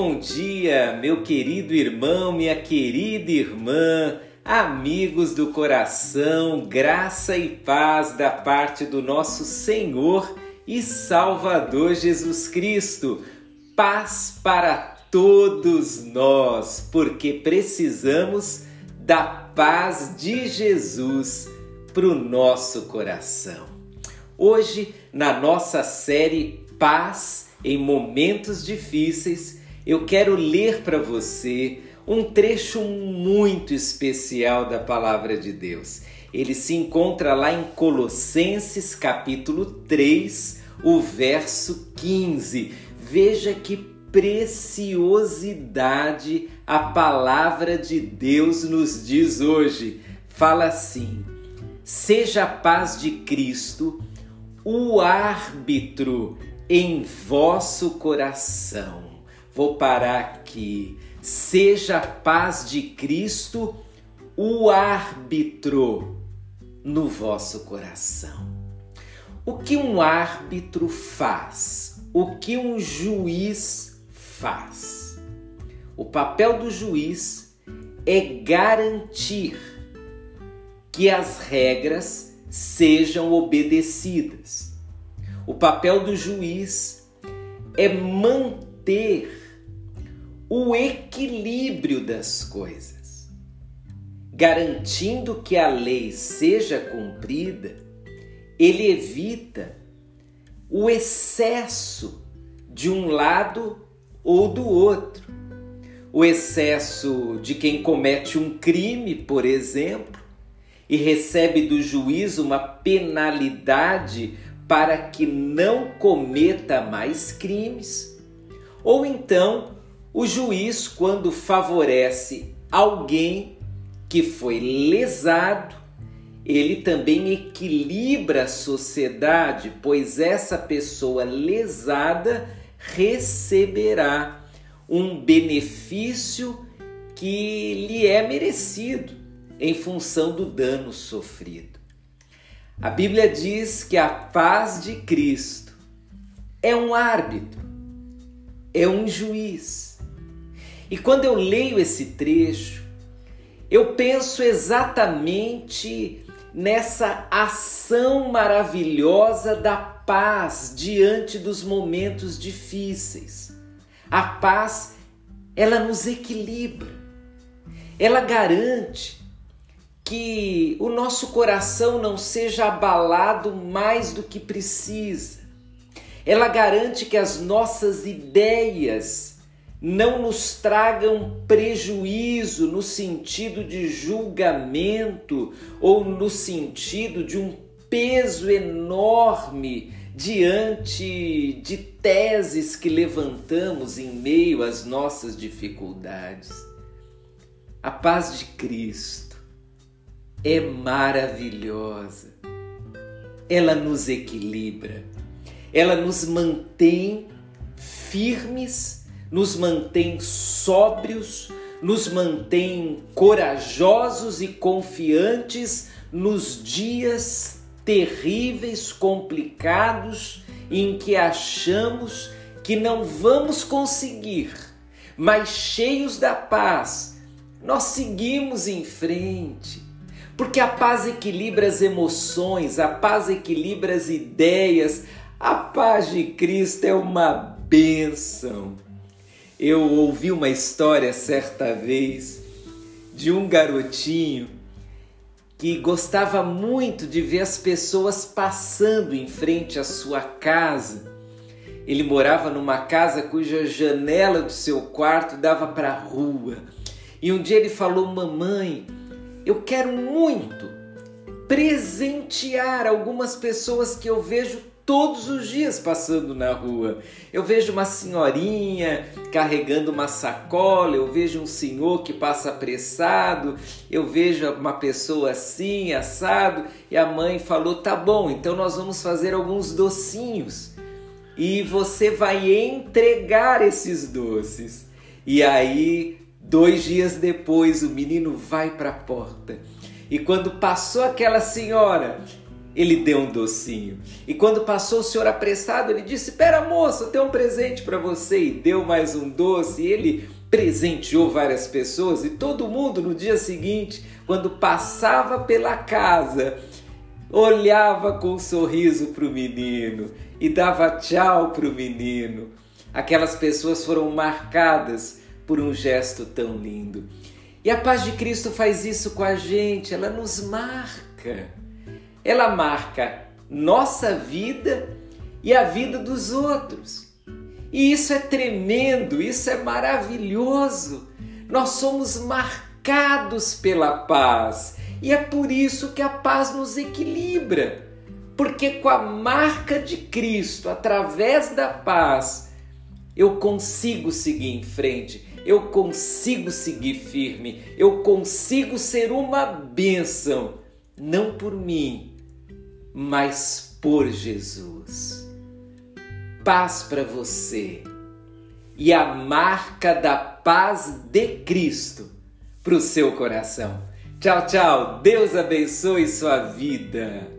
bom dia, meu querido irmão, minha querida irmã, amigos do coração, graça e paz da parte do nosso Senhor e Salvador Jesus Cristo. Paz para todos nós, porque precisamos da paz de Jesus para o nosso coração. Hoje, na nossa série Paz em momentos difíceis, eu quero ler para você um trecho muito especial da palavra de Deus. Ele se encontra lá em Colossenses capítulo 3, o verso 15. Veja que preciosidade a palavra de Deus nos diz hoje. Fala assim: Seja a paz de Cristo o árbitro em vosso coração. Vou parar aqui. Seja a paz de Cristo o árbitro no vosso coração. O que um árbitro faz? O que um juiz faz? O papel do juiz é garantir que as regras sejam obedecidas o papel do juiz é manter o equilíbrio das coisas, garantindo que a lei seja cumprida. Ele evita o excesso de um lado ou do outro. O excesso de quem comete um crime, por exemplo, e recebe do juiz uma penalidade para que não cometa mais crimes. Ou então, o juiz, quando favorece alguém que foi lesado, ele também equilibra a sociedade, pois essa pessoa lesada receberá um benefício que lhe é merecido em função do dano sofrido. A Bíblia diz que a paz de Cristo é um árbitro, é um juiz. E quando eu leio esse trecho, eu penso exatamente nessa ação maravilhosa da paz diante dos momentos difíceis. A paz, ela nos equilibra. Ela garante que o nosso coração não seja abalado mais do que precisa. Ela garante que as nossas ideias não nos tragam prejuízo no sentido de julgamento ou no sentido de um peso enorme diante de teses que levantamos em meio às nossas dificuldades. A paz de Cristo é maravilhosa. Ela nos equilibra, ela nos mantém firmes, nos mantém sóbrios, nos mantém corajosos e confiantes nos dias terríveis, complicados, em que achamos que não vamos conseguir, mas cheios da paz, nós seguimos em frente. Porque a paz equilibra as emoções, a paz equilibra as ideias, a paz de Cristo é uma bênção. Eu ouvi uma história certa vez de um garotinho que gostava muito de ver as pessoas passando em frente à sua casa. Ele morava numa casa cuja janela do seu quarto dava para a rua. E um dia ele falou: Mamãe, eu quero muito presentear algumas pessoas que eu vejo todos os dias passando na rua. Eu vejo uma senhorinha carregando uma sacola, eu vejo um senhor que passa apressado, eu vejo uma pessoa assim, assado, e a mãe falou: "Tá bom, então nós vamos fazer alguns docinhos e você vai entregar esses doces". E aí Dois dias depois, o menino vai para a porta. E quando passou aquela senhora, ele deu um docinho. E quando passou o senhor apressado, ele disse: Pera, moço, tenho um presente para você. E deu mais um doce. E ele presenteou várias pessoas. E todo mundo, no dia seguinte, quando passava pela casa, olhava com um sorriso para o menino e dava tchau para o menino. Aquelas pessoas foram marcadas por um gesto tão lindo. E a paz de Cristo faz isso com a gente, ela nos marca. Ela marca nossa vida e a vida dos outros. E isso é tremendo, isso é maravilhoso. Nós somos marcados pela paz e é por isso que a paz nos equilibra. Porque com a marca de Cristo, através da paz, eu consigo seguir em frente, eu consigo seguir firme, eu consigo ser uma bênção, não por mim, mas por Jesus. Paz para você e a marca da paz de Cristo para o seu coração. Tchau, tchau. Deus abençoe sua vida.